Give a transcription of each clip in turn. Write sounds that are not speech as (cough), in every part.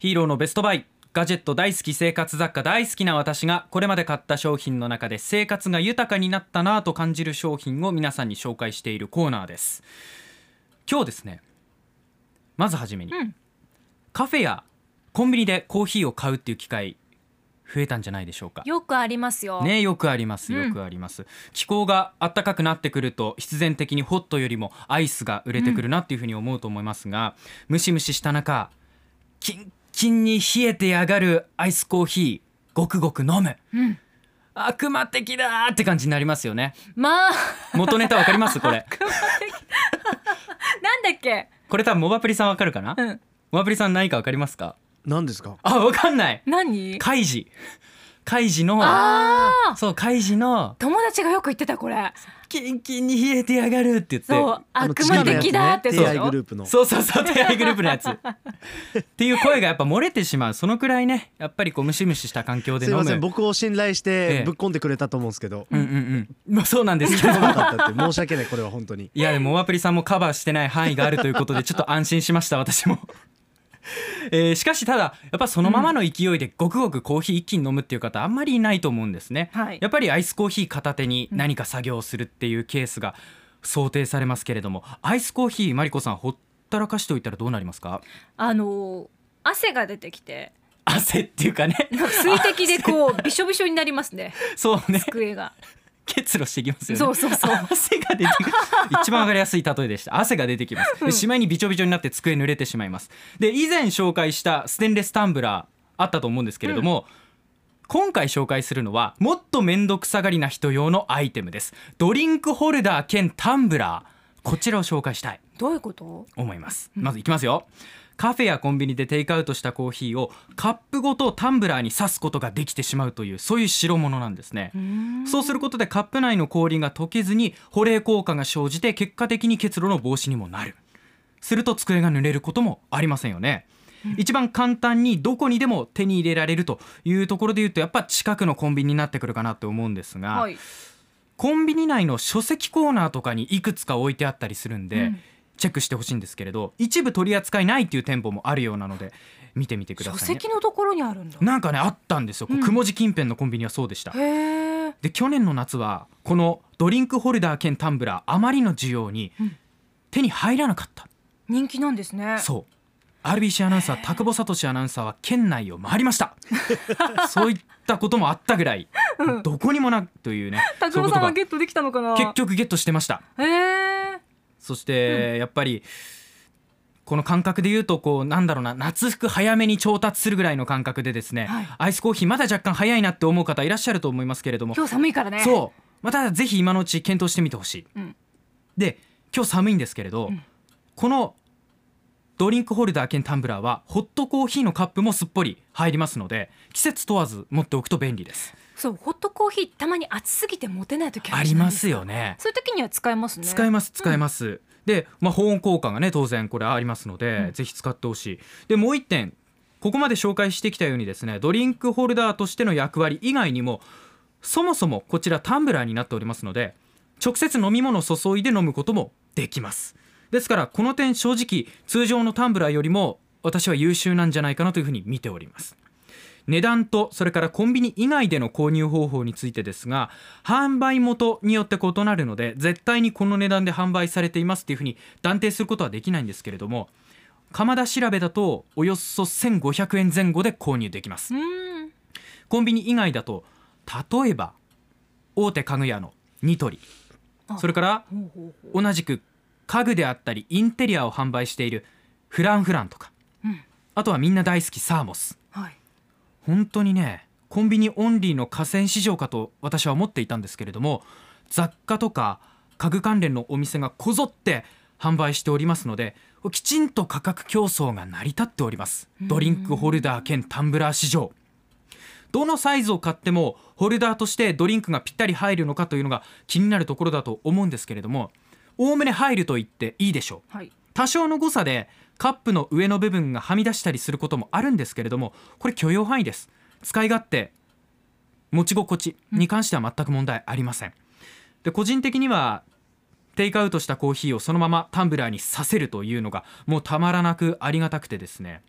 ヒーローのベストバイ。ガジェット大好き生活雑貨大好きな私がこれまで買った商品の中で生活が豊かになったなぁと感じる商品を皆さんに紹介しているコーナーです。今日ですねまずはじめに、うん。カフェやコンビニでコーヒーを買うっていう機会増えたんじゃないでしょうか。よくありますよ。ねよくありますうん。よくあります、気候が暖かくなってくると必然的にホットよりもアイスが売れてくるなっていうふうに思うと思いますが、ムシムシした中キンキンに冷えてやがるアイスコーヒーごくごく飲む。うん。悪魔的だーって感じになりますよね。まあ。元ネタわかります？これ。(laughs) なんだっけ？これ多分モバプリさんわかるかな、うん。モバプリさん何かわかりますか？何ですか？あわかんない。何？カイジカイジのああ。そうカイジの友達がよく言ってたこれ。キンキンに冷えてやがるって言ってそう悪魔的だって地下のやつねそう TI グループの。そうそうそう手合いグループのやつ。(laughs) っていう声がやっぱ漏れてしまう。そのくらいねやっぱりこうムシムシした環境です飲む。いません僕を信頼しええ。てぶっ込んでくれたと思うんですけど。うんうんうん。まあそうなんですけど。そうなかったって。申し訳ないこれは本当に。いやでもモアプリさんもカバーしてない範囲があるということでちょっと安心しました私も。えーしかしただやっぱそのままの勢いでごくごくコーヒー一気に飲むっていう方あんまりいないと思うんですね、はい。やっぱりアイスコーヒー片手に何か作業をするっていうケースが想定されますけれどもアイスコーヒーマリコさんほったらかしておいたらどうなりますか？あのー汗が出てきて。汗っていうかね。水滴でこうびしょびしょになりますね。(laughs) そうね。机が。結露してきますよね。そうそうそう。汗が出てくる。一番わかりやすい例えでした。汗が出てきます。でしまいにびちょびちょになって机濡れてしまいます。で以前紹介したステンレスタンブラーあったと思うんですけれども、今回紹介するのはもっと面倒くさがりな人用のアイテムです。ドリンクホルダー兼タンブラーこちらを紹介したい。どういうこと？思います。まずいきますよ。カフェやコンビニでテイクアウトしたコーヒーをカップごとタンブラーに刺すことができてしまうというそういう代物なんですね。そうすることでカップ内の氷が溶けずに保冷効果が生じて結果的に結露の防止にもなる。すると机が濡れることもありませんよね、一番簡単にどこにでも手に入れられるというところで言うとやっぱ近くのコンビニになってくるかなと思うんですが、はい。コンビニ内の書籍コーナーとかにいくつか置いてあったりするんで、うん。チェックしてほしいんですけれど一部取り扱いないっていう店舗もあるようなので見てみてくだ書さいね。籍のところにあるんだ。なんかねあったんですよ、こううん。雲地近辺のコンビニはそうでした。で去年の夏はこのドリンクホルダー兼タンブラーあまりの需要にうん。手に入らなかった、人気なんですね。そう。RBC アナウンサー田久保聡アナウンサーは県内を回りました。(laughs) そういったこともあったぐらい、うんどこにもなくというね (laughs) さんはゲットできたのかな？結局ゲットしてました。へえ。そして、やっぱりこの感覚で言うとこうなんだろうな夏服早めに調達するぐらいの感覚でですね、はい。アイスコーヒーまだ若干早いなって思う方いらっしゃると思いますけれども。今日寒いからね。そう。またぜひ今のうち検討してみてほしい、うん。で今日寒いんですけれど、うん。このドリンクホルダー兼タンブラーはホットコーヒーのカップもすっぽり入りますので季節問わず持っておくと便利です。そうホットコーヒーたまに暑すぎて持てない時ありますすよね。そういう時には使えますね。使えます使えます、で、まあ、保温効果がね当然これありますので、うん。ぜひ使ってほしい。でもう一点ここまで紹介してきたようにですねドリンクホルダーとしての役割以外にもそもそもこちらタンブラーになっておりますので直接飲み物を注いで飲むこともできますですからこの点正直通常のタンブラーよりも私は優秀なんじゃないかなというふうに見ております。値段とそれからコンビニ以外での購入方法についてですが販売元によって異なるので絶対にこの値段で販売されていますっていうふうに断定することはできないんですけれども鎌田調べだとおよそ1500円前後で購入できます。うん。コンビニ以外だと例えば大手家具屋のニトリ。あそれから同じく家具であったりインテリアを販売しているフランフランとか。うん。あとはみんな大好きサーモス。はい。本当にねコンビニオンリーの河川市場かと私は思っていたんですけれども雑貨とか家具関連のお店がこぞって販売しておりますのできちんと価格競争が成り立っております。ドリンクホルダー兼タンブラー市場。どのサイズを買ってもホルダーとしてドリンクがぴったり入るのかというのが気になるところだと思うんですけれどもおおむね入ると言っていいでしょう。はい。多少の誤差でカップの上の部分がはみ出したりすることもあるんですけれどもこれ許容範囲です。使い勝手持ち心地に関しては全く問題ありません。で個人的にはテイクアウトしたコーヒーをそのままタンブラーにさせるというのがもうたまらなくありがたくてですね。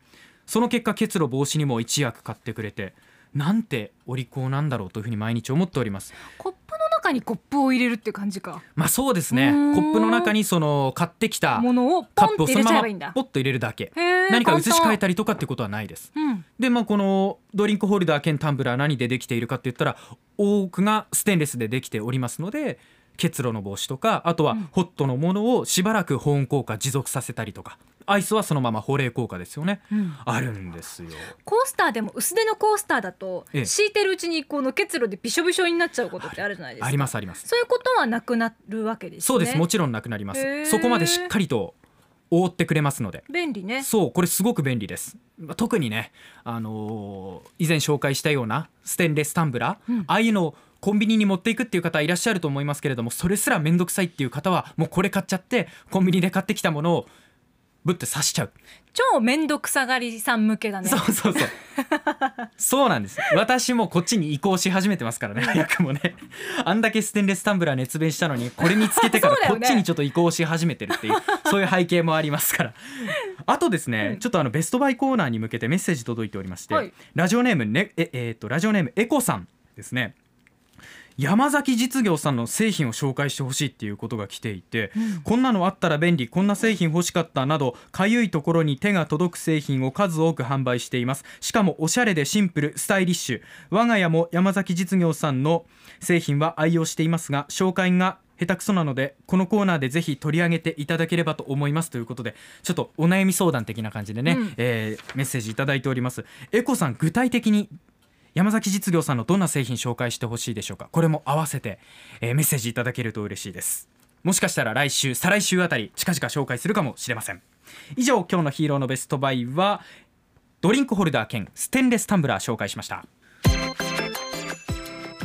その結果結露防止にも一役買ってくれてなんてお利口なんだろうというふうに毎日思っております。コップの中にコップを入れるって感じか。まあそうですね。コップの中にその買ってきたものをカップをそのままポッと入れるだけ。何か移し替え簡たりとかってことはないです。単うんでまあこのドリンクホルダー兼タンブラー何でできているかって言ったら多くがステンレスでできておりますので結露の防止とかあとはうんホットのものをしばらく保温効果持続させたりとかアイスはそのまま保冷効果ですよね。うん。あるんですよ。コースターでも薄手のコースターだとええ。敷いてるうちにこの結露でびしょびしょになっちゃうことってあるじゃないですか。ありますあります。そういうことはなくなるわけですね。そうです。もちろんなくなります。そこまでしっかりと覆ってくれますので。便利ね。そうこれすごく便利です。まあ特にねあのー以前紹介したようなステンレスタンブラー、うん。ああいうのをコンビニに持っていくっていう方いらっしゃると思いますけれどもそれすら面倒くさいっていう方はもうこれ買っちゃってコンビニで買ってきたものをぶって刺しちゃう、超面倒くさがりさん向けだね。そうそうそう。(laughs) そうなんです私もこっちに移行し始めてますからね (laughs) 早くもね。あんだけステンレスタンブラー熱弁したのにこれにつけてからこっちにちょっと移行し始めてるっていうそういう背景もありますから。あとですね、うん。ちょっとあのベストバイコーナーに向けてメッセージ届いておりまして、はい。ラジオネームねええーとラジオネームエコさんですね山崎実業さんの製品を紹介してほしいっていうことが来ていて、うん。こんなのあったら便利こんな製品欲しかったなどかゆいところに手が届く製品を数多く販売しています。しかもおしゃれでシンプルスタイリッシュ。我が家も山崎実業さんの製品は愛用していますが紹介が下手くそなのでこのコーナーでぜひ取り上げていただければと思いますということでちょっとお悩み相談的な感じでね、うん。えーメッセージいただいております。エコさん具体的に山崎実業さんのどんな製品紹介してほしいでしょうか？これも合わせて、えーメッセージいただけると嬉しいです。もしかしたら来週再来週あたり近々紹介するかもしれません。以上今日のヒーローのベストバイはドリンクホルダー兼ステンレスタンブラー紹介しました。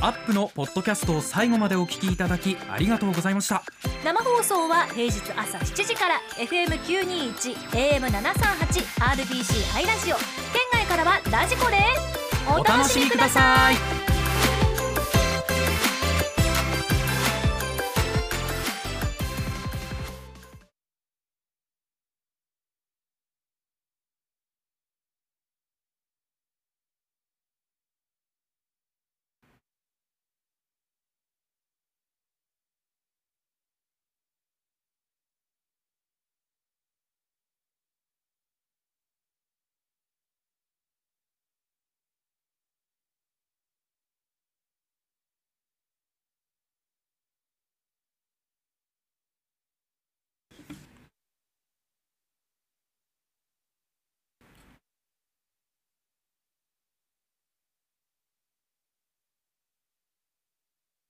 アップのポッドキャストを最後までお聞きいただきありがとうございました。生放送は平日朝7時から FM921 AM738 RBC ハイラジオ。県外からはラジコです。お楽しみください。